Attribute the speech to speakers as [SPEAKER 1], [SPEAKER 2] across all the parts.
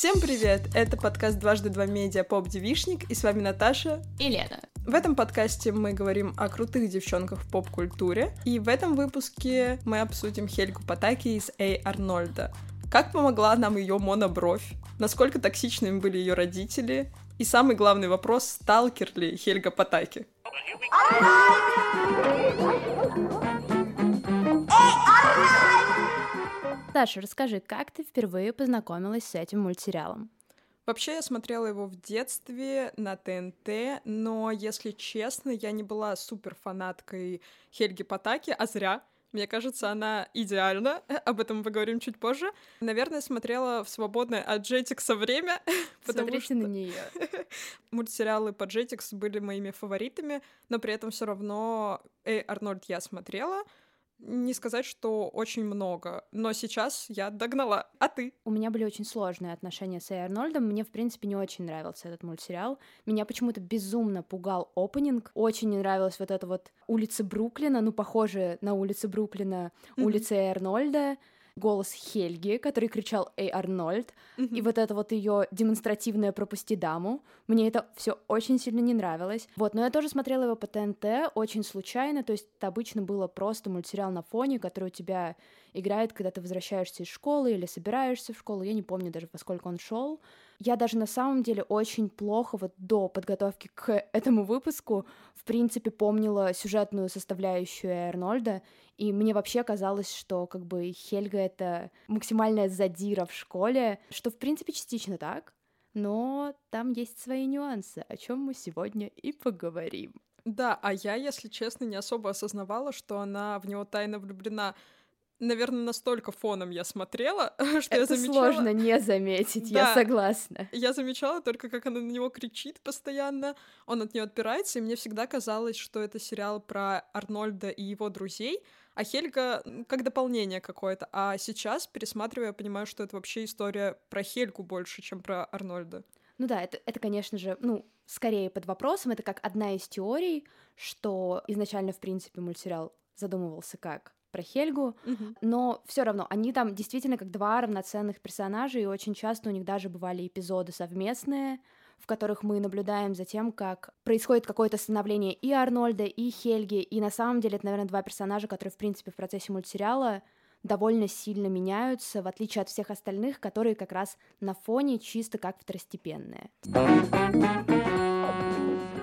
[SPEAKER 1] Всем привет! Это подкаст «Дважды два медиа» поп-девишник, и с вами Наташа
[SPEAKER 2] и Лена.
[SPEAKER 1] В этом подкасте мы говорим о крутых девчонках в поп-культуре, и в этом выпуске мы обсудим Хельгу Патаки из Эй Арнольда. Как помогла нам ее монобровь? Насколько токсичными были ее родители? И самый главный вопрос, сталкер ли Хельга Патаки?
[SPEAKER 2] Саша, расскажи, как ты впервые познакомилась с этим мультсериалом?
[SPEAKER 1] Вообще, я смотрела его в детстве на ТНТ, но, если честно, я не была супер фанаткой Хельги Патаки, а зря. Мне кажется, она идеальна. Об этом мы поговорим чуть позже. Наверное, смотрела в свободное от Jetix время.
[SPEAKER 2] Смотрите что... на нее.
[SPEAKER 1] Мультсериалы по Jetix были моими фаворитами, но при этом все равно Эй, Арнольд я смотрела не сказать, что очень много, но сейчас я догнала. А ты?
[SPEAKER 2] У меня были очень сложные отношения с Эй Арнольдом. Мне, в принципе, не очень нравился этот мультсериал. Меня почему-то безумно пугал опенинг. Очень не нравилась вот эта вот улица Бруклина, ну, похожая на улицы Бруклина, mm-hmm. улица Эй Арнольда голос Хельги, который кричал «Эй, Арнольд!» mm-hmm. и вот это вот ее демонстративное «Пропусти даму». Мне это все очень сильно не нравилось. Вот, но я тоже смотрела его по ТНТ очень случайно, то есть это обычно было просто мультсериал на фоне, который у тебя играет, когда ты возвращаешься из школы или собираешься в школу, я не помню даже, во сколько он шел. Я даже на самом деле очень плохо вот до подготовки к этому выпуску, в принципе, помнила сюжетную составляющую Арнольда, и мне вообще казалось, что как бы Хельга — это максимальная задира в школе, что, в принципе, частично так, но там есть свои нюансы, о чем мы сегодня и поговорим.
[SPEAKER 1] Да, а я, если честно, не особо осознавала, что она в него тайно влюблена наверное, настолько фоном я смотрела, что
[SPEAKER 2] Это
[SPEAKER 1] я замечала...
[SPEAKER 2] сложно не заметить, да, я согласна.
[SPEAKER 1] Я замечала только, как она на него кричит постоянно, он от нее отпирается, и мне всегда казалось, что это сериал про Арнольда и его друзей, а Хельга как дополнение какое-то. А сейчас, пересматривая, я понимаю, что это вообще история про Хельгу больше, чем про Арнольда.
[SPEAKER 2] Ну да, это, это конечно же, ну, скорее под вопросом, это как одна из теорий, что изначально, в принципе, мультсериал задумывался как про Хельгу,
[SPEAKER 1] угу.
[SPEAKER 2] но все равно они там действительно как два равноценных персонажа, и очень часто у них даже бывали эпизоды совместные, в которых мы наблюдаем за тем, как происходит какое-то становление и Арнольда, и Хельги, и на самом деле это, наверное, два персонажа, которые, в принципе, в процессе мультсериала довольно сильно меняются, в отличие от всех остальных, которые как раз на фоне чисто как второстепенные.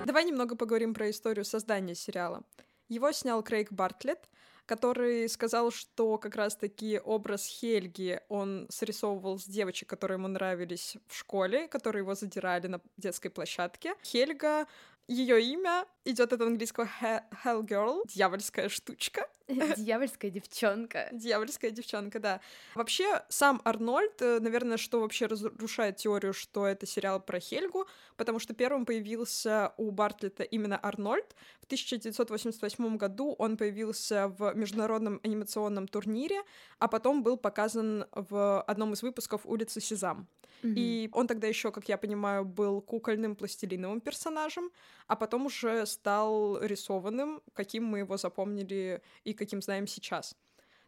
[SPEAKER 1] Давай немного поговорим про историю создания сериала. Его снял Крейг Бартлетт, который сказал, что как раз-таки образ Хельги он срисовывал с девочек, которые ему нравились в школе, которые его задирали на детской площадке. Хельга ее имя идет от английского Hell Girl, дьявольская штучка.
[SPEAKER 2] Дьявольская девчонка.
[SPEAKER 1] Дьявольская девчонка, да. Вообще, сам Арнольд, э, наверное, что вообще разрушает теорию, что это сериал про Хельгу, потому что первым появился у Бартлета именно Арнольд. В 1988 году он появился в международном анимационном турнире, а потом был показан в одном из выпусков «Улицы Сезам». Mm-hmm. И он тогда еще, как я понимаю, был кукольным пластилиновым персонажем, а потом уже стал рисованным, каким мы его запомнили и каким знаем сейчас.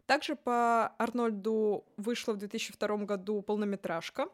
[SPEAKER 1] Также по Арнольду вышла в 2002 году полнометражка,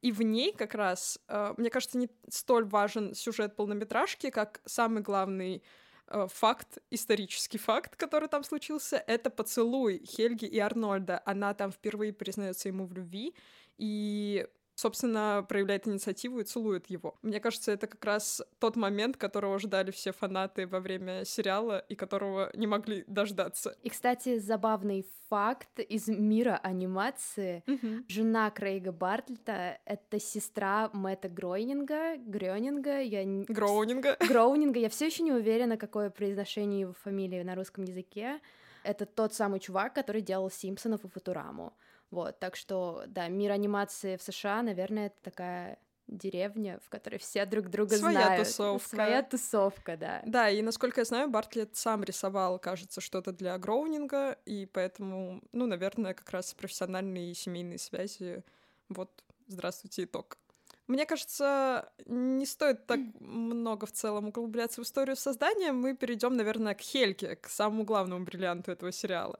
[SPEAKER 1] и в ней как раз, э, мне кажется, не столь важен сюжет полнометражки, как самый главный э, факт, исторический факт, который там случился, это поцелуй Хельги и Арнольда. Она там впервые признается ему в любви, и собственно, проявляет инициативу и целует его. Мне кажется, это как раз тот момент, которого ждали все фанаты во время сериала и которого не могли дождаться.
[SPEAKER 2] И, кстати, забавный факт из мира анимации.
[SPEAKER 1] Mm-hmm.
[SPEAKER 2] Жена Крейга Бартлета — это сестра Мэтта Гройнинга, Грёнинга, я...
[SPEAKER 1] Гроунинга.
[SPEAKER 2] Гроунинга, я все еще не уверена, какое произношение его фамилии на русском языке. Это тот самый чувак, который делал Симпсонов и Футураму. Вот, так что, да, мир анимации в США, наверное, это такая деревня, в которой все друг друга
[SPEAKER 1] Своя
[SPEAKER 2] знают.
[SPEAKER 1] тусовка.
[SPEAKER 2] Своя тусовка, да.
[SPEAKER 1] Да, и насколько я знаю, Бартлет сам рисовал, кажется, что-то для Гроунинга, и поэтому, ну, наверное, как раз профессиональные и семейные связи. Вот, здравствуйте, итог. Мне кажется, не стоит так много в целом углубляться в историю создания. Мы перейдем, наверное, к Хельке, к самому главному бриллианту этого сериала.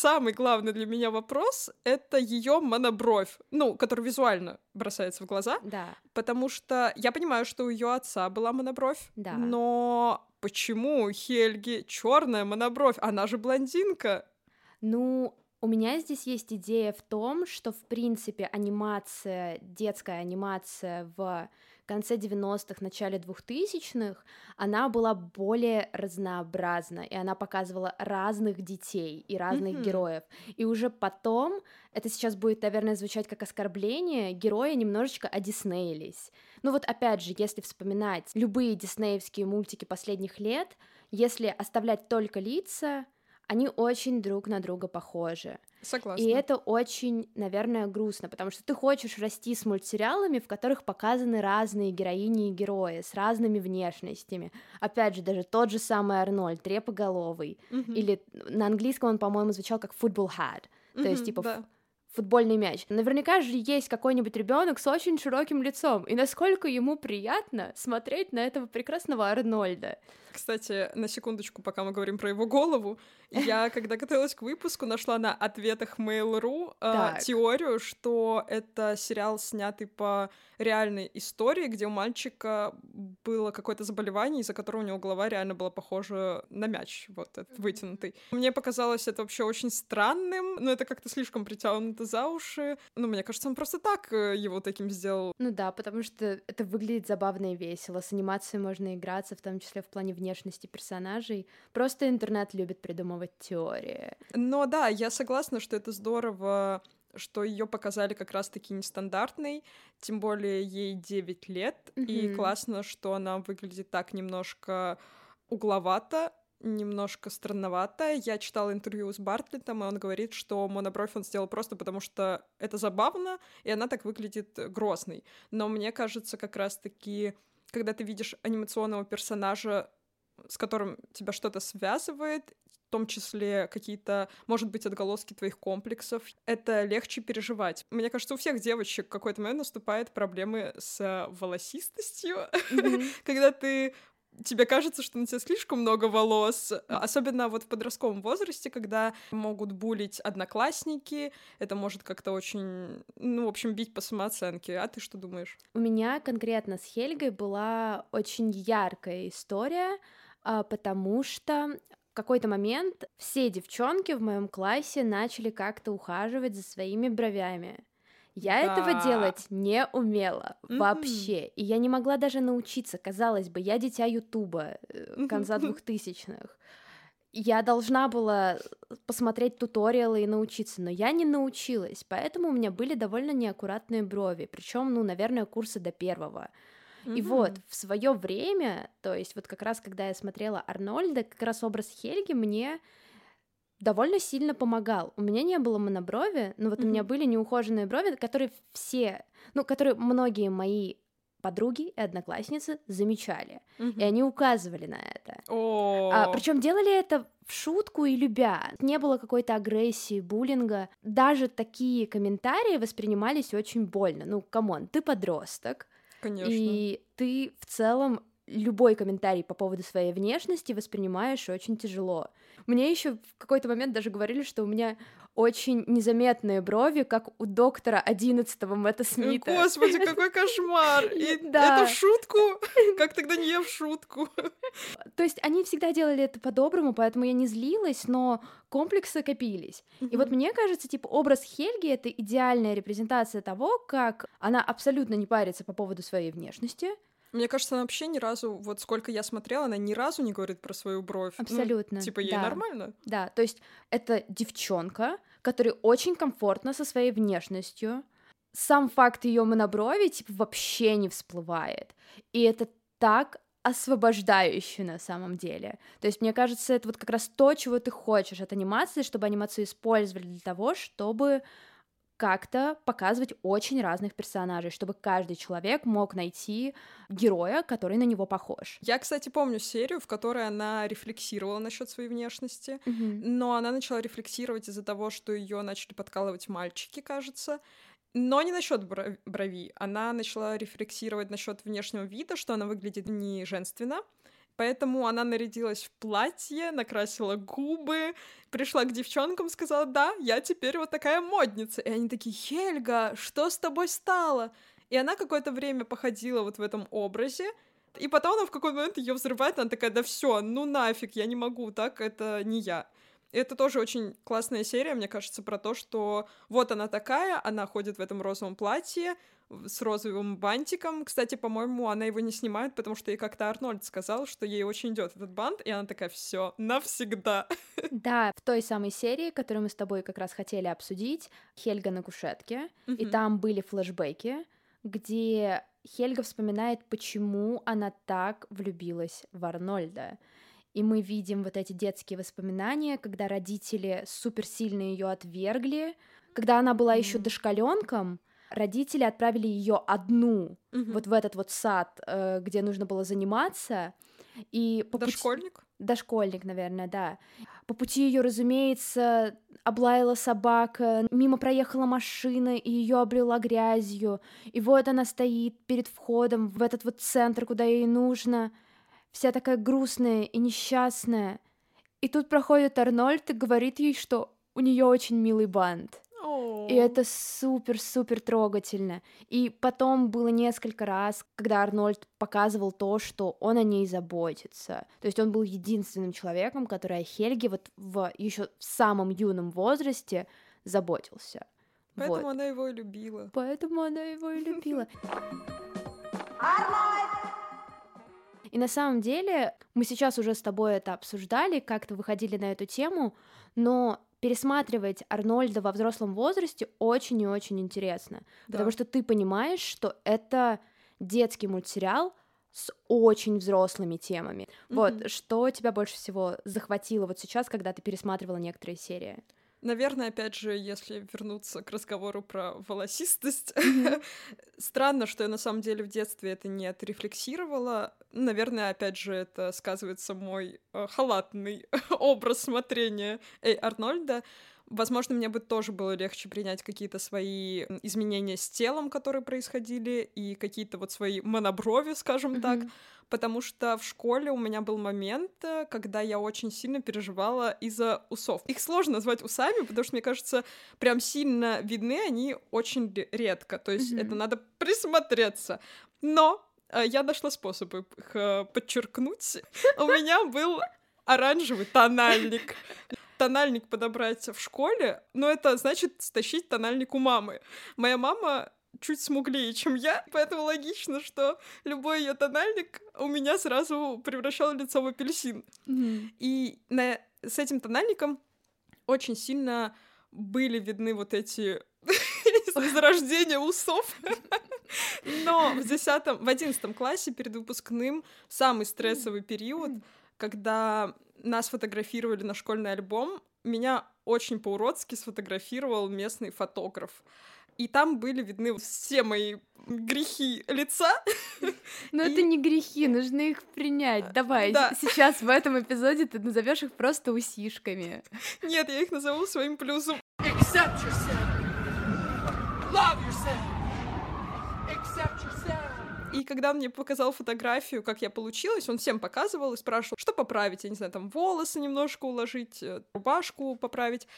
[SPEAKER 1] Самый главный для меня вопрос — это ее монобровь, ну, который визуально бросается в глаза.
[SPEAKER 2] Да.
[SPEAKER 1] Потому что я понимаю, что у ее отца была монобровь,
[SPEAKER 2] Да.
[SPEAKER 1] но почему у Хельги черная монобровь? Она же блондинка.
[SPEAKER 2] Ну, у меня здесь есть идея в том, что, в принципе, анимация, детская анимация в конце 90-х, начале 2000-х, она была более разнообразна, и она показывала разных детей и разных
[SPEAKER 1] Мгм.
[SPEAKER 2] героев. И уже потом, это сейчас будет, наверное, звучать как оскорбление, герои немножечко одиснеились. Ну вот опять же, если вспоминать любые диснеевские мультики последних лет, если оставлять только лица, они очень друг на друга похожи.
[SPEAKER 1] Согласна.
[SPEAKER 2] И это очень, наверное, грустно, потому что ты хочешь расти с мультсериалами, в которых показаны разные героини и герои с разными внешностями. Опять же, даже тот же самый Арнольд, трепоголовый.
[SPEAKER 1] Мгм.
[SPEAKER 2] Или на английском он, по-моему, звучал как football hat, то есть типа
[SPEAKER 1] да.
[SPEAKER 2] футбольный мяч. Наверняка же есть какой-нибудь ребенок с очень широким лицом, и насколько ему приятно смотреть на этого прекрасного Арнольда.
[SPEAKER 1] Кстати, на секундочку, пока мы говорим про его голову, я, когда готовилась к выпуску, нашла на ответах Mail.ru э, теорию, что это сериал, снятый по реальной истории, где у мальчика было какое-то заболевание, из-за которого у него голова реально была похожа на мяч, вот этот вытянутый. Мне показалось это вообще очень странным, но это как-то слишком притянуто за уши. Ну, мне кажется, он просто так э, его таким сделал.
[SPEAKER 2] Ну да, потому что это выглядит забавно и весело. С анимацией можно играться, в том числе в плане внешности персонажей. Просто интернет любит придумывать теории.
[SPEAKER 1] Но да, я согласна, что это здорово, что ее показали как раз-таки нестандартной, тем более ей 9 лет, и
[SPEAKER 2] Мгм.
[SPEAKER 1] классно, что она выглядит так немножко угловато, немножко странновато. Я читала интервью с Бартлетом, и он говорит, что монобровь он сделал просто потому, что это забавно, и она так выглядит грозной. Но мне кажется, как раз-таки, когда ты видишь анимационного персонажа, с которым тебя что-то связывает, в том числе какие-то, может быть, отголоски твоих комплексов, это легче переживать. Мне кажется, у всех девочек в какой-то момент наступают проблемы с волосистостью,
[SPEAKER 2] Мгм.
[SPEAKER 1] когда ты тебе кажется, что на тебе слишком много волос, особенно вот в подростковом возрасте, когда могут булить одноклассники, это может как-то очень, ну, в общем, бить по самооценке. А ты что думаешь?
[SPEAKER 2] У меня конкретно с Хельгой была очень яркая история, потому что в какой-то момент все девчонки в моем классе начали как-то ухаживать за своими бровями. Я этого
[SPEAKER 1] Да.
[SPEAKER 2] делать не умела
[SPEAKER 1] Мгм.
[SPEAKER 2] вообще, и я не могла даже научиться. Казалось бы, я дитя Ютуба э, конца двухтысячных. Я должна была посмотреть туториалы и научиться, но я не научилась, поэтому у меня были довольно неаккуратные брови, причем, ну, наверное, курса до первого. И вот в свое время, то есть вот как раз когда я смотрела Арнольда, как раз образ Хельги мне довольно сильно помогал. У меня не было моноброви, но вот у меня были неухоженные брови, которые все, ну, которые многие мои подруги и одноклассницы замечали, и
[SPEAKER 1] Мгм.
[SPEAKER 2] они указывали на это.
[SPEAKER 1] О,
[SPEAKER 2] А, причем делали это в шутку и любя. Не было какой-то агрессии, буллинга. Даже такие комментарии воспринимались очень больно. Ну, come on, ты подросток,
[SPEAKER 1] конечно.
[SPEAKER 2] и ты в целом любой комментарий по поводу своей внешности воспринимаешь очень тяжело. Мне еще в какой-то момент даже говорили, что у меня очень незаметные брови, как у доктора 11 Мэтта
[SPEAKER 1] Э,
[SPEAKER 2] Смита.
[SPEAKER 1] Господи, какой кошмар! И
[SPEAKER 2] Да.
[SPEAKER 1] это в шутку? Как тогда не в шутку?
[SPEAKER 2] То есть они всегда делали это по-доброму, поэтому я не злилась, но комплексы копились. И вот мне кажется, типа, образ Хельги — это идеальная репрезентация того, как она абсолютно не парится по поводу своей внешности,
[SPEAKER 1] Мне кажется, она вообще ни разу, вот сколько я смотрела, она ни разу не говорит про свою бровь. Ну,
[SPEAKER 2] абсолютно.
[SPEAKER 1] типа, ей
[SPEAKER 2] да.
[SPEAKER 1] нормально?
[SPEAKER 2] Да, то есть это девчонка, которой очень комфортно со своей внешностью. Сам факт ее моноброви типа вообще не всплывает. И это так освобождающе на самом деле. То есть, мне кажется, это вот как раз то, чего ты хочешь от анимации, чтобы анимацию использовали для того, чтобы как-то показывать очень разных персонажей, чтобы каждый человек мог найти героя, который на него похож.
[SPEAKER 1] Я, кстати, помню серию, в которой она рефлексировала насчет своей внешности,
[SPEAKER 2] Мгм.
[SPEAKER 1] но она начала рефлексировать из-за того, что ее начали подкалывать мальчики, кажется. Но не насчет бро- брови. Она начала рефлексировать насчет внешнего вида, что она выглядит не женственно. Поэтому она нарядилась в платье, накрасила губы, пришла к девчонкам, сказала, да, я теперь вот такая модница. И они такие, Хельга, что с тобой стало? И она какое-то время походила вот в этом образе, и потом она в какой-то момент ее взрывает, она такая, да все, ну нафиг, я не могу, так, это не я. Это тоже очень классная серия, мне кажется, про то, что вот она такая, она ходит в этом розовом платье, с розовым бантиком. Кстати, по-моему, она его не снимает, потому что ей как-то Арнольд сказал, что ей очень идет этот бант, и она такая, все, навсегда.
[SPEAKER 2] Да, в той самой серии, которую мы с тобой как раз хотели обсудить, Хельга на кушетке, и там были флешбеки, где Хельга вспоминает, почему она так влюбилась в Арнольда. И мы видим вот эти детские воспоминания, когда родители суперсильно ее отвергли, когда она была еще дошкаленком, родители отправили ее одну угу. вот в этот вот сад, э, где нужно было заниматься. И
[SPEAKER 1] по Дошкольник?
[SPEAKER 2] Пути... Дошкольник, наверное, да. По пути ее, разумеется, облаяла собака, мимо проехала машина, и ее облила грязью. И вот она стоит перед входом в этот вот центр, куда ей нужно, вся такая грустная и несчастная. И тут проходит Арнольд и говорит ей, что у нее очень милый бант. И это супер-супер трогательно. И потом было несколько раз, когда Арнольд показывал то, что он о ней заботится. То есть он был единственным человеком, который о Хельге вот в еще в самом юном возрасте заботился.
[SPEAKER 1] Поэтому вот. она его и любила.
[SPEAKER 2] Поэтому она его и любила. И на самом деле мы сейчас уже с тобой это обсуждали, как-то выходили на эту тему, но пересматривать Арнольда во взрослом возрасте очень и очень интересно, да. потому что ты понимаешь, что это детский мультсериал с очень взрослыми темами. Mm-hmm. Вот, что тебя больше всего захватило вот сейчас, когда ты пересматривала некоторые серии?
[SPEAKER 1] Наверное, опять же, если вернуться к разговору про волосистость, странно, что я на самом деле в детстве это не отрефлексировала. Наверное, опять же, это сказывается мой э, халатный образ смотрения Эй Арнольда. Возможно, мне бы тоже было легче принять какие-то свои изменения с телом, которые происходили, и какие-то вот свои моноброви, скажем mm-hmm. так потому что в школе у меня был момент, э, когда я очень сильно переживала из-за усов. Их сложно назвать усами, потому что, мне кажется, прям сильно видны они очень редко, то есть mm-hmm. это надо присмотреться. Но э, я нашла способы их э, подчеркнуть. У меня был оранжевый тональник тональник подобрать в школе, но это значит стащить тональник у мамы. Моя мама чуть смуглее, чем я, поэтому логично, что любой ее тональник у меня сразу превращал лицо в апельсин. Mm-hmm. И на, с этим тональником очень сильно были видны вот эти зарождения усов. Но в десятом, в одиннадцатом классе перед выпускным самый стрессовый период, когда нас фотографировали на школьный альбом, меня очень по-уродски сфотографировал местный фотограф и там были видны все мои грехи лица.
[SPEAKER 2] Но и... это не грехи, нужно их принять. Давай, да. сейчас в этом эпизоде ты назовешь их просто усишками.
[SPEAKER 1] Нет, я их назову своим плюсом. И когда он мне показал фотографию, как я получилась, он всем показывал и спрашивал, что поправить, я не знаю, там волосы немножко уложить, э, рубашку поправить.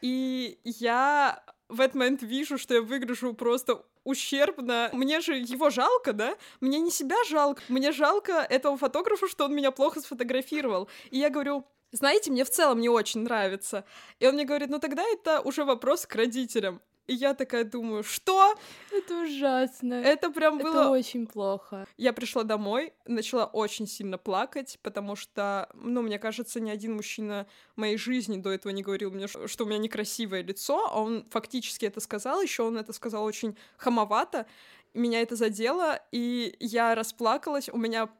[SPEAKER 1] И я в этот момент вижу, что я выгляжу просто ущербно. Мне же его жалко, да? Мне не себя жалко, мне жалко этого фотографа, что он меня плохо сфотографировал. И я говорю, знаете, мне в целом не очень нравится. И он мне говорит, ну тогда это уже вопрос к родителям. И я такая думаю, что?
[SPEAKER 2] Это ужасно.
[SPEAKER 1] Это прям было...
[SPEAKER 2] Это очень плохо.
[SPEAKER 1] Я пришла домой, начала очень сильно плакать, потому что, ну, мне кажется, ни один мужчина в моей жизни до этого не говорил мне, что у меня некрасивое лицо, а он фактически это сказал, еще он это сказал очень хамовато, меня это задело, и я расплакалась, у меня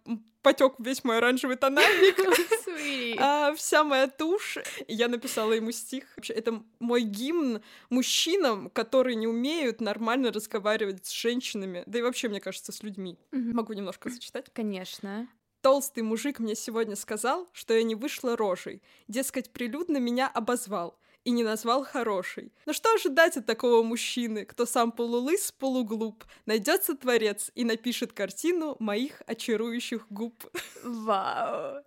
[SPEAKER 1] потек весь мой оранжевый тональник, а, вся моя тушь. Я написала ему стих. Это мой гимн мужчинам, которые не умеют нормально разговаривать с женщинами, да и вообще, мне кажется, с людьми. Могу немножко зачитать?
[SPEAKER 2] Конечно.
[SPEAKER 1] Толстый мужик мне сегодня сказал, что я не вышла рожей. Дескать, прилюдно меня обозвал. И не назвал хорошей. Но что ожидать от такого мужчины, кто сам полулыс, полуглуп? Найдется творец и напишет картину моих очарующих губ.
[SPEAKER 2] Вау!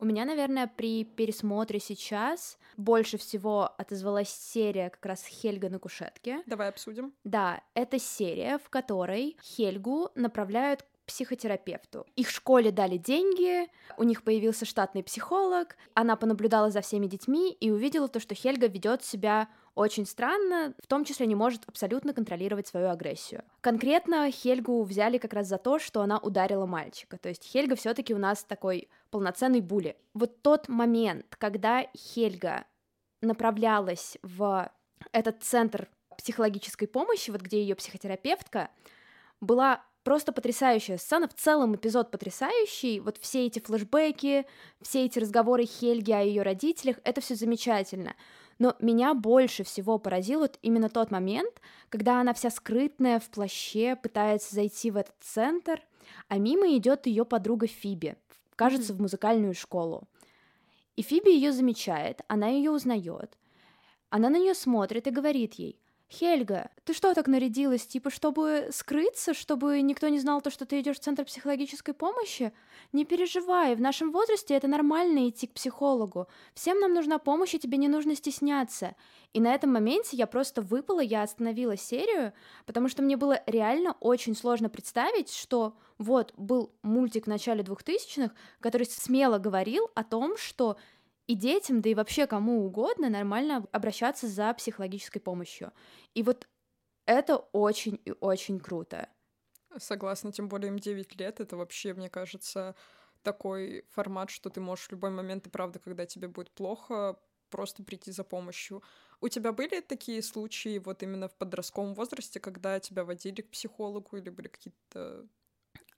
[SPEAKER 2] У меня, наверное, при пересмотре сейчас больше всего отозвалась серия как раз Хельга на кушетке.
[SPEAKER 1] Давай обсудим.
[SPEAKER 2] Да, это серия, в которой Хельгу направляют психотерапевту. Их школе дали деньги, у них появился штатный психолог, она понаблюдала за всеми детьми и увидела то, что Хельга ведет себя очень странно, в том числе не может абсолютно контролировать свою агрессию. Конкретно Хельгу взяли как раз за то, что она ударила мальчика. То есть Хельга все-таки у нас такой полноценный були. Вот тот момент, когда Хельга направлялась в этот центр психологической помощи, вот где ее психотерапевтка, была просто потрясающая сцена, в целом эпизод потрясающий, вот все эти флешбеки, все эти разговоры Хельги о ее родителях, это все замечательно. Но меня больше всего поразил вот именно тот момент, когда она вся скрытная в плаще пытается зайти в этот центр, а мимо идет ее подруга Фиби, кажется, в музыкальную школу. И Фиби ее замечает, она ее узнает, она на нее смотрит и говорит ей, Хельга, ты что так нарядилась? Типа, чтобы скрыться, чтобы никто не знал то, что ты идешь в центр психологической помощи? Не переживай, в нашем возрасте это нормально идти к психологу. Всем нам нужна помощь, и тебе не нужно стесняться. И на этом моменте я просто выпала, я остановила серию, потому что мне было реально очень сложно представить, что вот был мультик в начале 2000-х, который смело говорил о том, что и детям, да и вообще кому угодно нормально обращаться за психологической помощью. И вот это очень и очень круто.
[SPEAKER 1] Согласна, тем более им 9 лет, это вообще, мне кажется, такой формат, что ты можешь в любой момент, и правда, когда тебе будет плохо, просто прийти за помощью. У тебя были такие случаи вот именно в подростковом возрасте, когда тебя водили к психологу или были какие-то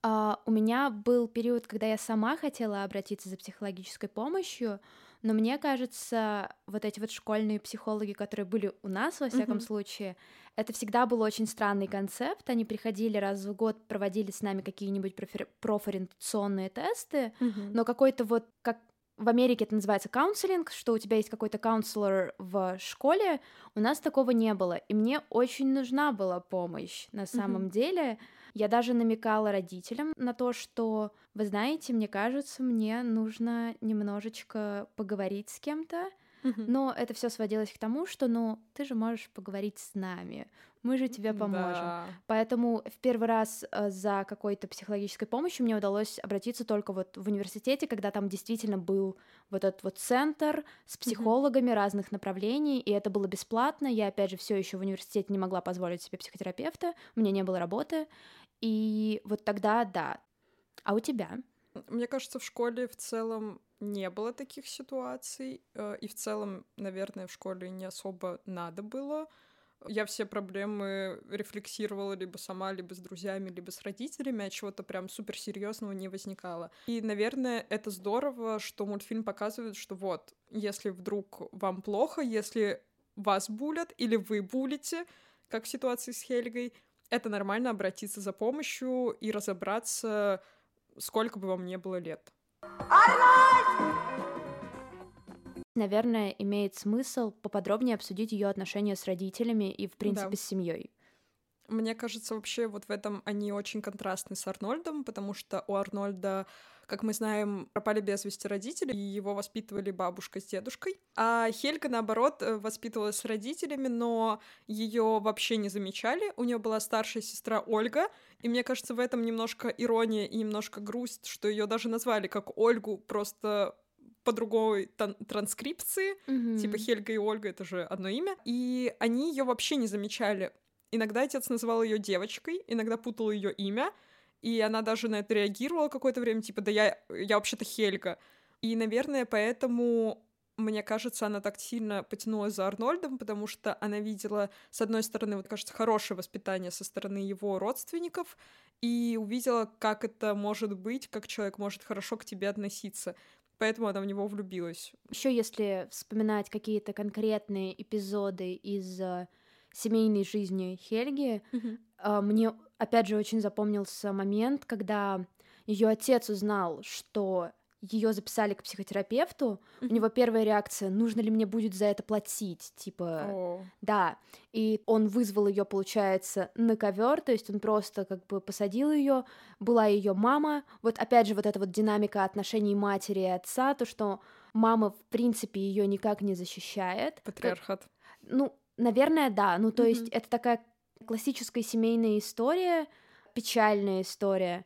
[SPEAKER 2] Uh, у меня был период, когда я сама хотела обратиться за психологической помощью, но мне кажется, вот эти вот школьные психологи, которые были у нас, во всяком mm-hmm. случае, это всегда был очень странный концепт. Они приходили раз в год, проводили с нами какие-нибудь профи- профориентационные тесты, mm-hmm. но какой-то вот, как в Америке это называется каунселинг, что у тебя есть какой-то каунселор в школе, у нас такого не было, и мне очень нужна была помощь на самом mm-hmm. деле. Я даже намекала родителям на то, что, вы знаете, мне кажется, мне нужно немножечко поговорить с кем-то, но это все сводилось к тому, что, ну, ты же можешь поговорить с нами, мы же тебе поможем. Да. Поэтому в первый раз э, за какой-то психологической помощью мне удалось обратиться только вот в университете, когда там действительно был вот этот вот центр с психологами mm-hmm. разных направлений, и это было бесплатно. Я, опять же, все еще в университете не могла позволить себе психотерапевта, у меня не было работы, и вот тогда да. А у тебя?
[SPEAKER 1] Мне кажется, в школе в целом не было таких ситуаций, э, и в целом, наверное, в школе не особо надо было. Я все проблемы рефлексировала либо сама, либо с друзьями, либо с родителями, а чего-то прям суперсерьезного не возникало. И, наверное, это здорово, что мультфильм показывает, что вот, если вдруг вам плохо, если вас булят или вы булите, как в ситуации с Хельгой, это нормально обратиться за помощью и разобраться, сколько бы вам не было лет.
[SPEAKER 2] Наверное, имеет смысл поподробнее обсудить ее отношения с родителями и, в принципе, да. с семьей.
[SPEAKER 1] Мне кажется, вообще вот в этом они очень контрастны с Арнольдом, потому что у Арнольда как мы знаем, пропали без вести родители, и его воспитывали бабушка с дедушкой. А Хельга, наоборот, э, воспитывалась с родителями, но ее вообще не замечали. У нее была старшая сестра Ольга, и мне кажется, в этом немножко ирония и немножко грусть, что ее даже назвали как Ольгу, просто по другой транскрипции, mm-hmm. типа Хельга и Ольга это же одно имя, и они ее вообще не замечали. Иногда отец называл ее девочкой, иногда путал ее имя, и она даже на это реагировала какое-то время, типа, да я, я вообще-то Хельга. И, наверное, поэтому мне кажется, она так сильно потянулась за Арнольдом, потому что она видела, с одной стороны, вот, кажется, хорошее воспитание со стороны его родственников, и увидела, как это может быть, как человек может хорошо к тебе относиться. Поэтому она в него влюбилась.
[SPEAKER 2] Еще если вспоминать какие-то конкретные эпизоды из э, семейной жизни Хельги, mm-hmm. мне опять же, очень запомнился момент, когда ее отец узнал, что ее записали к психотерапевту,
[SPEAKER 1] Мгм.
[SPEAKER 2] у него первая реакция, нужно ли мне будет за это платить, типа,
[SPEAKER 1] О,
[SPEAKER 2] да, и он вызвал ее, получается, на ковер, то есть он просто как бы посадил ее, была ее мама, вот опять же вот эта вот динамика отношений матери и отца, то, что мама, в принципе, ее никак не защищает. Как-
[SPEAKER 1] патриархат.
[SPEAKER 2] ну, наверное, да. Ну, то
[SPEAKER 1] Мгм.
[SPEAKER 2] есть это такая классическая семейная история, печальная история,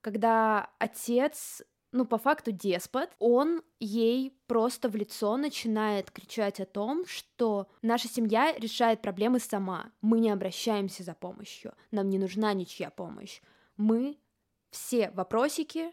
[SPEAKER 2] когда отец, ну, по факту деспот, он ей просто в лицо начинает кричать о том, что наша семья решает проблемы сама. Мы не обращаемся за помощью. Нам не нужна ничья помощь. Мы все вопросики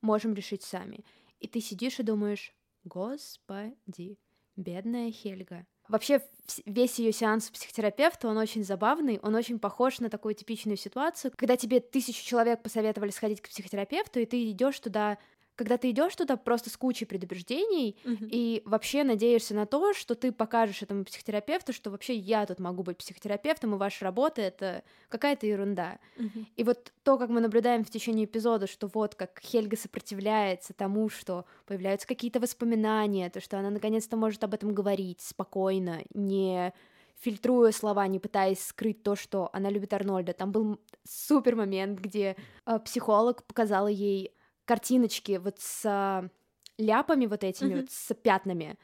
[SPEAKER 2] можем решить сами. И ты сидишь и думаешь, господи, бедная Хельга. Вообще весь ее сеанс психотерапевта, он очень забавный, он очень похож на такую типичную ситуацию, когда тебе тысячу человек посоветовали сходить к психотерапевту, и ты идешь туда, когда ты идешь туда просто с кучей предубеждений,
[SPEAKER 1] Мгм.
[SPEAKER 2] и вообще надеешься на то, что ты покажешь этому психотерапевту, что вообще я тут могу быть психотерапевтом, и ваша работа — это какая-то ерунда.
[SPEAKER 1] Мгм.
[SPEAKER 2] И вот то, как мы наблюдаем в течение эпизода, что вот как Хельга сопротивляется тому, что появляются какие-то воспоминания, то, что она наконец-то может об этом говорить спокойно, не фильтруя слова, не пытаясь скрыть то, что она любит Арнольда. Там был супер момент, где э, психолог показала ей картиночки вот с а, ляпами вот этими,
[SPEAKER 1] Мгм.
[SPEAKER 2] вот с пятнами,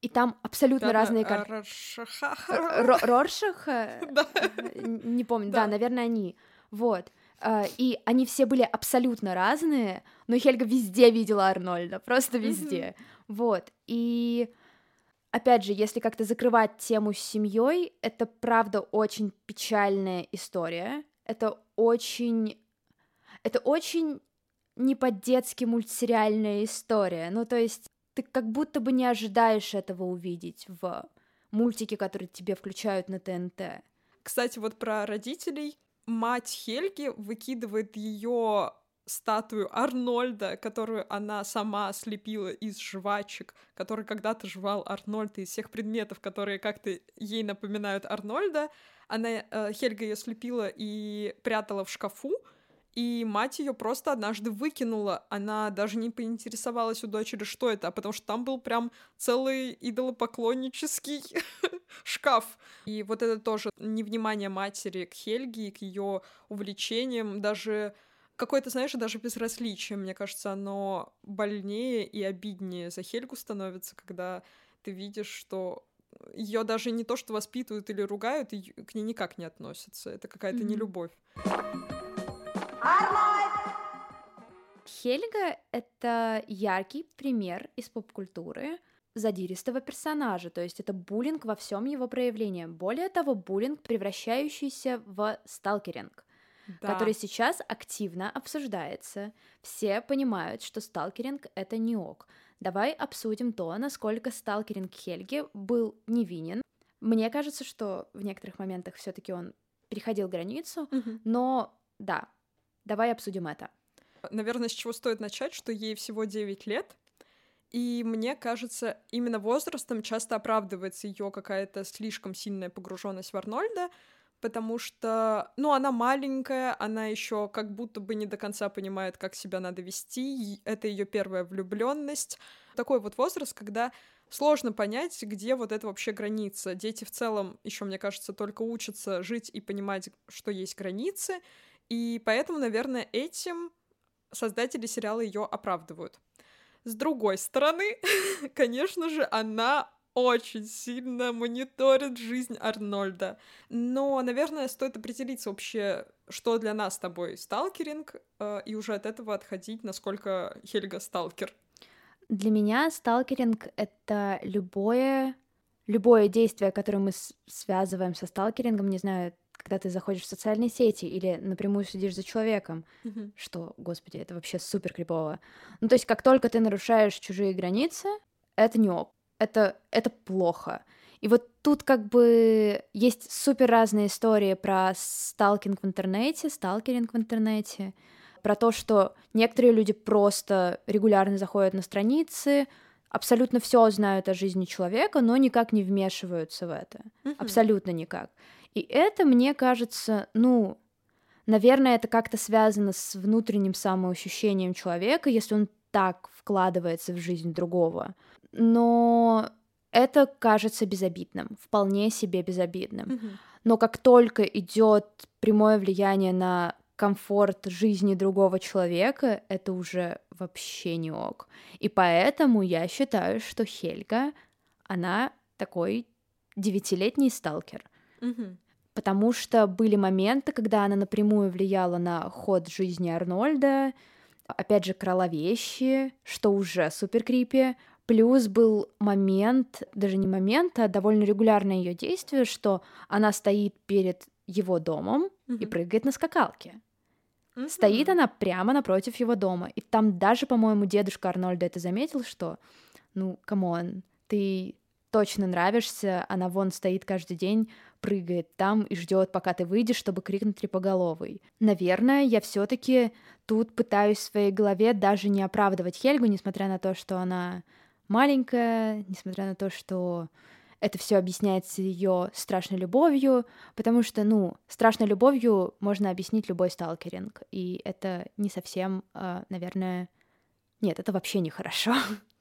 [SPEAKER 2] и там абсолютно
[SPEAKER 1] Пятна
[SPEAKER 2] разные картины. Роршах? э,
[SPEAKER 1] Да.
[SPEAKER 2] Не помню, да,
[SPEAKER 1] Да.
[SPEAKER 2] наверное, они. Вот. А, И они все были абсолютно разные, но Хельга везде видела Арнольда, просто везде. Вот. И опять же, если как-то закрывать тему с семьей, это правда очень печальная история. Это очень... Это очень не по-детски мультсериальная история. Ну, то есть ты как будто бы не ожидаешь этого увидеть в мультике, которые тебе включают на ТНТ.
[SPEAKER 1] Кстати, вот про родителей. Мать Хельги выкидывает ее статую Арнольда, которую она сама слепила из жвачек, который когда-то жевал Арнольд, из всех предметов, которые как-то ей напоминают Арнольда. Она, э, Хельга ее слепила и прятала в шкафу, и мать ее просто однажды выкинула. Она даже не поинтересовалась у дочери, что это, а потому что там был прям целый идолопоклоннический шкаф. И вот это тоже невнимание матери к Хельге и к ее увлечениям, даже какое-то, знаешь, даже безразличие, мне кажется, оно больнее и обиднее за Хельгу становится, когда ты видишь, что ее даже не то, что воспитывают или ругают, и к ней никак не относятся. Это какая-то
[SPEAKER 2] Мгм.
[SPEAKER 1] нелюбовь.
[SPEAKER 2] Хельга — это яркий пример из поп-культуры задиристого персонажа, то есть это буллинг во всем его проявлении. Более того, буллинг, превращающийся в сталкеринг,
[SPEAKER 1] Да.
[SPEAKER 2] который сейчас активно обсуждается. Все понимают, что сталкеринг — это не ок. Давай обсудим то, насколько сталкеринг Хельги был невинен. Мне кажется, что в некоторых моментах все таки он переходил границу,
[SPEAKER 1] Мгм.
[SPEAKER 2] но да, давай обсудим это.
[SPEAKER 1] Наверное, с чего стоит начать, что ей всего 9 лет, и мне кажется, именно возрастом часто оправдывается ее какая-то слишком сильная погруженность в Арнольда, потому что, ну, она маленькая, она еще как будто бы не до конца понимает, как себя надо вести, это ее первая влюбленность. Такой вот возраст, когда сложно понять, где вот это вообще граница. Дети в целом еще, мне кажется, только учатся жить и понимать, что есть границы, и поэтому, наверное, этим создатели сериала ее оправдывают. С другой стороны, конечно же, она очень сильно мониторит жизнь Арнольда. Но, наверное, стоит определиться вообще, что для нас с тобой сталкеринг, э, и уже от этого отходить, насколько Хельга сталкер.
[SPEAKER 2] Для меня сталкеринг — это любое, любое действие, которое мы связываем со сталкерингом, не знаю, когда ты заходишь в социальные сети или напрямую следишь за человеком, что, господи, это вообще супер крипово. Ну, то есть, как только ты нарушаешь чужие границы, это не ок. Это, это плохо. И вот тут как бы есть супер разные истории про сталкинг в интернете, сталкеринг в интернете, про то, что некоторые люди просто регулярно заходят на страницы, абсолютно все знают о жизни человека, но никак не вмешиваются в это. Абсолютно никак. И это, мне кажется, ну, наверное, это как-то связано с внутренним самоощущением человека. Если он так вкладывается в жизнь другого. Но это кажется безобидным, вполне себе безобидным. Но как только идет прямое влияние на комфорт жизни другого человека, это уже вообще не ок. И поэтому я считаю, что Хельга, она такой девятилетний сталкер.
[SPEAKER 1] Мгм.
[SPEAKER 2] Потому что были моменты, когда она напрямую влияла на ход жизни Арнольда, опять же, крала вещи, что уже супер creepy. Плюс был момент, даже не момент, а довольно регулярное ее действие, что она стоит перед его домом и
[SPEAKER 1] Мгм.
[SPEAKER 2] прыгает на скакалке.
[SPEAKER 1] Мгм.
[SPEAKER 2] Стоит она прямо напротив его дома. И там даже, по-моему, дедушка Арнольда это заметил, что, ну, come on, ты ей точно нравишься, она вон стоит каждый день, прыгает там и ждет, пока ты выйдешь, чтобы крикнуть репоголовый. Наверное, я все таки тут пытаюсь в своей голове даже не оправдывать Хельгу, несмотря на то, что она маленькая, несмотря на то, что это все объясняется ее страшной любовью, потому что, ну, страшной любовью можно объяснить любой сталкеринг, и это не совсем, а, наверное, нет, это вообще нехорошо.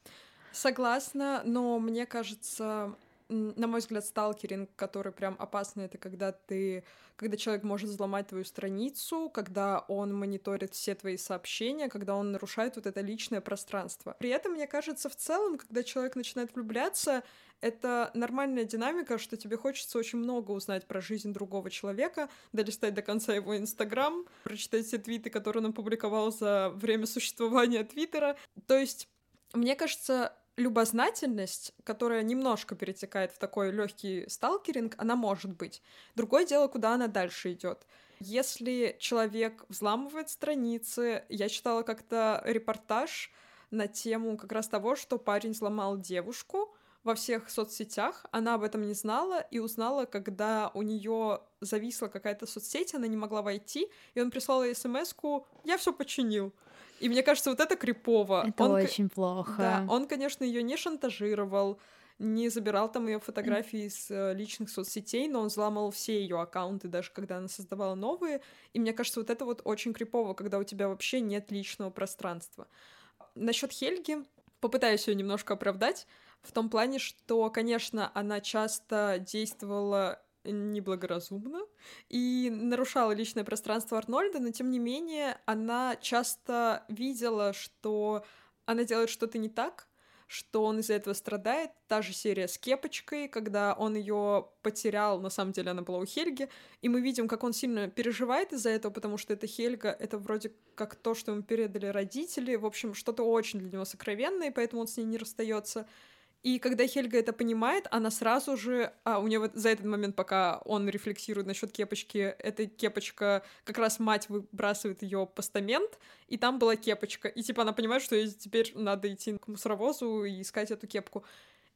[SPEAKER 1] Согласна, но мне кажется, на мой взгляд, сталкеринг, который прям опасный, это когда ты, когда человек может взломать твою страницу, когда он мониторит все твои сообщения, когда он нарушает вот это личное пространство. При этом, мне кажется, в целом, когда человек начинает влюбляться, это нормальная динамика, что тебе хочется очень много узнать про жизнь другого человека, долистать до конца его Инстаграм, прочитать все твиты, которые он опубликовал за время существования Твиттера. То есть, мне кажется, любознательность, которая немножко перетекает в такой легкий сталкеринг, она может быть. Другое дело, куда она дальше идет. Если человек взламывает страницы, я читала как-то репортаж на тему как раз того, что парень взломал девушку во всех соцсетях, она об этом не знала и узнала, когда у нее зависла какая-то соцсеть, она не могла войти, и он прислал ей смс-ку «Я все починил». И мне кажется, вот это крипово.
[SPEAKER 2] Это
[SPEAKER 1] Он
[SPEAKER 2] очень плохо.
[SPEAKER 1] да, он, конечно, ее не шантажировал, не забирал там ее фотографии из э, личных соцсетей, но он взламывал все ее аккаунты, даже когда она создавала новые. И мне кажется, вот это вот очень крипово, когда у тебя вообще нет личного пространства. Насчет Хельги попытаюсь ее немножко оправдать в том плане, что, конечно, она часто действовала неблагоразумно и нарушала личное пространство Арнольда, но тем не менее она часто видела, что она делает что-то не так, что он из-за этого страдает. Та же серия с кепочкой, когда он ее потерял, на самом деле она была у Хельги, и мы видим, как он сильно переживает из-за этого, потому что это Хельга, это вроде как то, что ему передали родители, в общем, что-то очень для него сокровенное, поэтому он с ней не расстается. И когда Хельга это понимает, она сразу же, а у нее вот за этот момент, пока он рефлексирует насчет кепочки, эта кепочка, как раз мать выбрасывает ее постамент, и там была кепочка. И типа она понимает, что ей теперь надо идти к мусоровозу и искать эту кепку.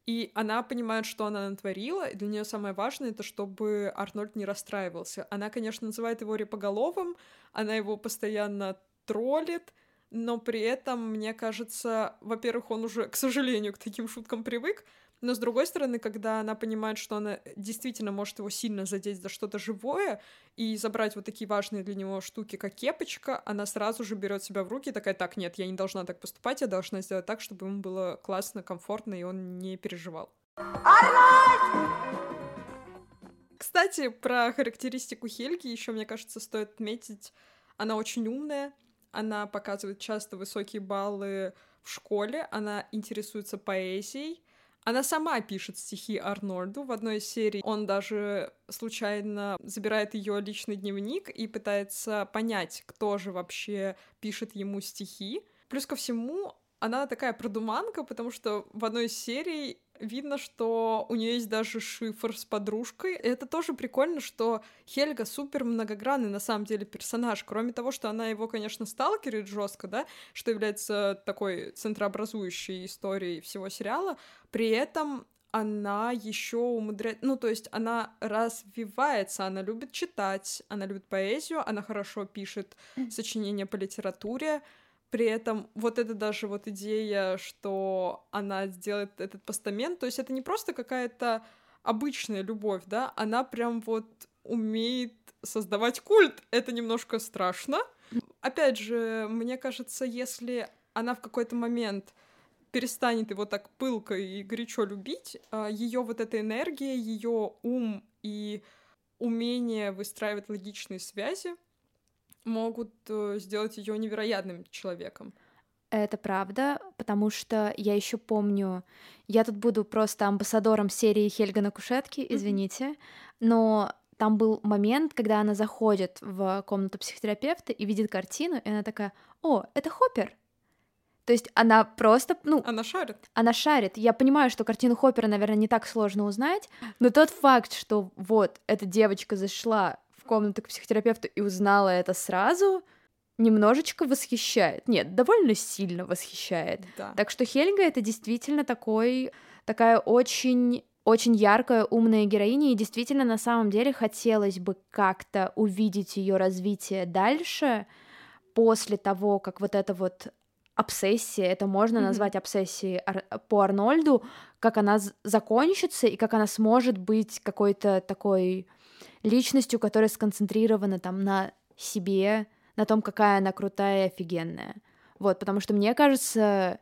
[SPEAKER 1] И она понимает, что она натворила, и для нее самое важное это, чтобы Арнольд не расстраивался. Она, конечно, называет его репоголовым, она его постоянно троллит, но при этом, мне кажется, во-первых, он уже, к сожалению, к таким шуткам привык, но с другой стороны, когда она понимает, что она действительно может его сильно задеть за что-то живое и забрать вот такие важные для него штуки, как кепочка, она сразу же берет себя в руки и такая, так, нет, я не должна так поступать, я должна сделать так, чтобы ему было классно, комфортно, и он не переживал. Кстати, про характеристику Хельги еще, мне кажется, стоит отметить, она очень умная, она показывает часто высокие баллы в школе, она интересуется поэзией, она сама пишет стихи Арнольду. В одной из серий он даже случайно забирает ее личный дневник и пытается понять, кто же вообще пишет ему стихи. Плюс ко всему, она такая продуманка, потому что в одной из серий видно, что у нее есть даже шифр с подружкой. Это тоже прикольно, что Хельга супер многогранный на самом деле персонаж. Кроме того, что она его, конечно, сталкерит жестко, да, что является такой центрообразующей историей всего сериала, при этом она еще умудряет, ну, то есть она развивается, она любит читать, она любит поэзию, она хорошо пишет сочинения по литературе, при этом вот это даже вот идея, что она сделает этот постамент, то есть это не просто какая-то обычная любовь, да, она прям вот умеет создавать культ. Это немножко страшно. Опять же, мне кажется, если она в какой-то момент перестанет его так пылко и горячо любить, а, ее вот эта энергия, ее ум и умение выстраивать логичные связи могут э, сделать ее невероятным человеком.
[SPEAKER 2] Это правда, потому что я еще помню, я тут буду просто амбассадором серии Хельга на кушетке, извините, mm-hmm. но там был момент, когда она заходит в комнату психотерапевта и видит картину, и она такая, о, это Хоппер. То есть она просто, ну...
[SPEAKER 1] Она шарит.
[SPEAKER 2] Она шарит. Я понимаю, что картину Хоппера, наверное, не так сложно узнать, но тот факт, что вот эта девочка зашла в комнату к психотерапевту и узнала это сразу, немножечко восхищает. Нет, довольно сильно восхищает.
[SPEAKER 1] Да.
[SPEAKER 2] Так что Хельга это действительно такой, такая очень очень яркая, умная героиня, и действительно, на самом деле, хотелось бы как-то увидеть ее развитие дальше, после того, как вот эта вот обсессия, это можно mm-hmm. назвать обсессией Ар- по Арнольду, как она закончится и как она сможет быть какой-то такой личностью, которая сконцентрирована там на себе, на том, какая она крутая и офигенная. Вот, потому что мне кажется,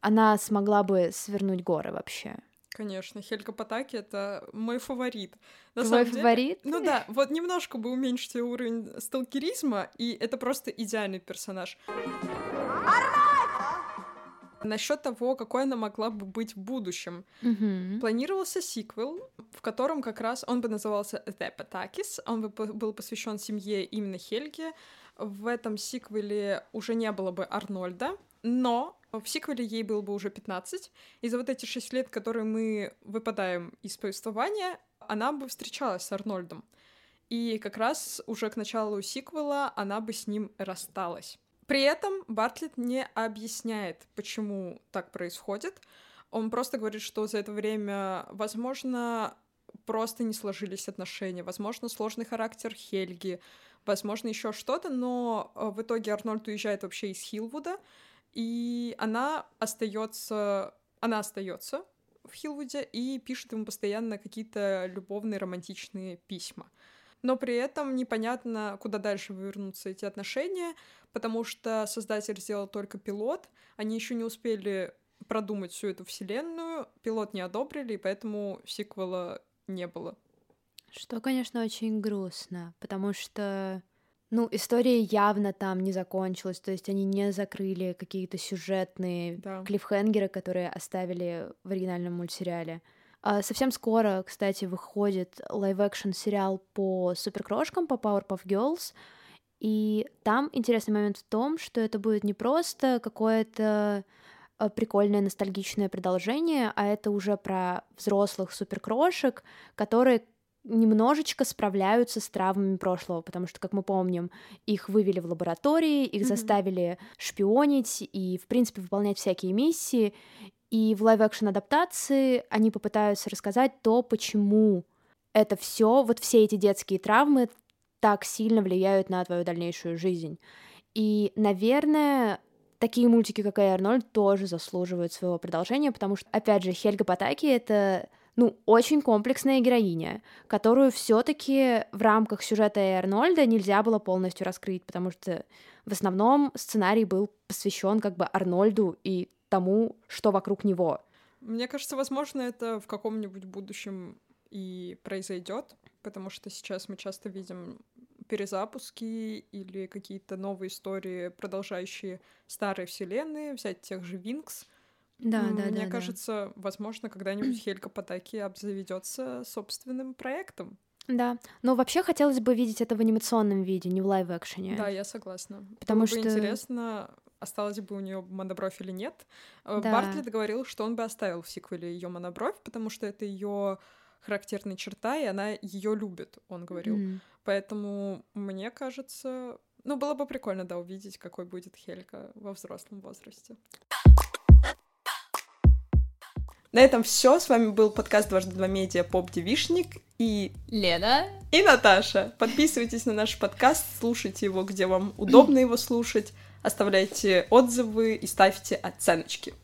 [SPEAKER 2] она смогла бы свернуть горы вообще.
[SPEAKER 1] Конечно, Хельга Патаки — это мой фаворит.
[SPEAKER 2] На Твой самом фаворит?
[SPEAKER 1] Деле, ну да, вот немножко бы уменьшить уровень сталкеризма, и это просто идеальный персонаж. Насчет того, какой она могла бы быть в будущем.
[SPEAKER 2] Mm-hmm.
[SPEAKER 1] Планировался сиквел, в котором как раз он бы назывался The Patakis, он бы был посвящен семье именно Хельги. В этом сиквеле уже не было бы Арнольда, но в сиквеле ей было бы уже 15, и за вот эти 6 лет, которые мы выпадаем из повествования, она бы встречалась с Арнольдом. И как раз уже к началу сиквела она бы с ним рассталась. При этом Бартлетт не объясняет, почему так происходит. Он просто говорит, что за это время, возможно, просто не сложились отношения, возможно, сложный характер Хельги, возможно, еще что-то, но э, в итоге Арнольд уезжает вообще из Хилвуда, и она остается, она остается в Хилвуде и пишет ему постоянно какие-то любовные романтичные письма. Но при этом непонятно, куда дальше вывернутся эти отношения, потому что создатель сделал только пилот, они еще не успели продумать всю эту вселенную, пилот не одобрили, и поэтому сиквела не было.
[SPEAKER 2] Что, конечно, очень грустно, потому что ну, история явно там не закончилась, то есть они не закрыли какие-то сюжетные
[SPEAKER 1] да.
[SPEAKER 2] клиффхенгеры, которые оставили в оригинальном мультсериале. А совсем скоро, кстати, выходит live-action сериал по суперкрошкам, по Powerpuff Girls, и там интересный момент в том, что это будет не просто какое-то а, прикольное ностальгичное продолжение, а это уже про взрослых суперкрошек, которые немножечко справляются с травмами прошлого, потому что, как мы помним, их вывели в лаборатории, их mm-hmm. заставили шпионить и, в принципе, выполнять всякие миссии. И в live-action адаптации они попытаются рассказать то, почему это все, вот все эти детские травмы так сильно влияют на твою дальнейшую жизнь. И, наверное, такие мультики, как и Арнольд, тоже заслуживают своего продолжения, потому что, опять же, Хельга Патаки — это ну, очень комплексная героиня, которую все-таки в рамках сюжета Арнольда нельзя было полностью раскрыть, потому что в основном сценарий был посвящен как бы Арнольду и тому, что вокруг него.
[SPEAKER 1] Мне кажется, возможно, это в каком-нибудь будущем и произойдет, потому что сейчас мы часто видим перезапуски или какие-то новые истории, продолжающие старые вселенные, взять тех же Винкс —
[SPEAKER 2] да, да,
[SPEAKER 1] Мне
[SPEAKER 2] да,
[SPEAKER 1] кажется, да. возможно, когда-нибудь Хелька Патаки обзаведется собственным проектом.
[SPEAKER 2] Да, но вообще хотелось бы видеть это в анимационном виде, не в лайв-экшене.
[SPEAKER 1] Да, я согласна.
[SPEAKER 2] Потому
[SPEAKER 1] Было
[SPEAKER 2] что
[SPEAKER 1] бы интересно, осталась бы у нее монобровь или нет. Э, да. Бартлетт говорил, что он бы оставил в сиквеле ее монобровь, потому что это ее характерная черта, и она ее любит, он говорил. Mm. Поэтому мне кажется, ну было бы прикольно, да, увидеть, какой будет Хелька во взрослом возрасте. На этом все. С вами был подкаст «Дважды два медиа» Поп Девишник и
[SPEAKER 2] Лена
[SPEAKER 1] и Наташа. Подписывайтесь на наш подкаст, слушайте его, где вам удобно его слушать, оставляйте отзывы и ставьте оценочки.